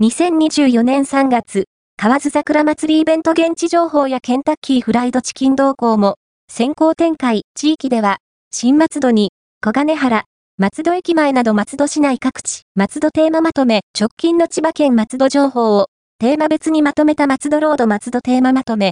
2024年3月、河津桜祭りイベント現地情報やケンタッキーフライドチキン動向も、先行展開、地域では、新松戸に、小金原、松戸駅前など松戸市内各地、松戸テーマまとめ、直近の千葉県松戸情報を、テーマ別にまとめた松戸ロード松戸テーマまとめ、